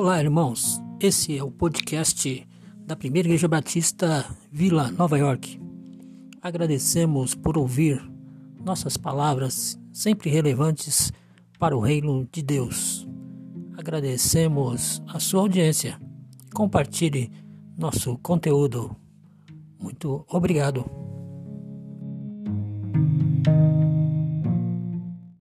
Olá, irmãos. Esse é o podcast da Primeira Igreja Batista Vila Nova York. Agradecemos por ouvir nossas palavras sempre relevantes para o reino de Deus. Agradecemos a sua audiência. Compartilhe nosso conteúdo. Muito obrigado.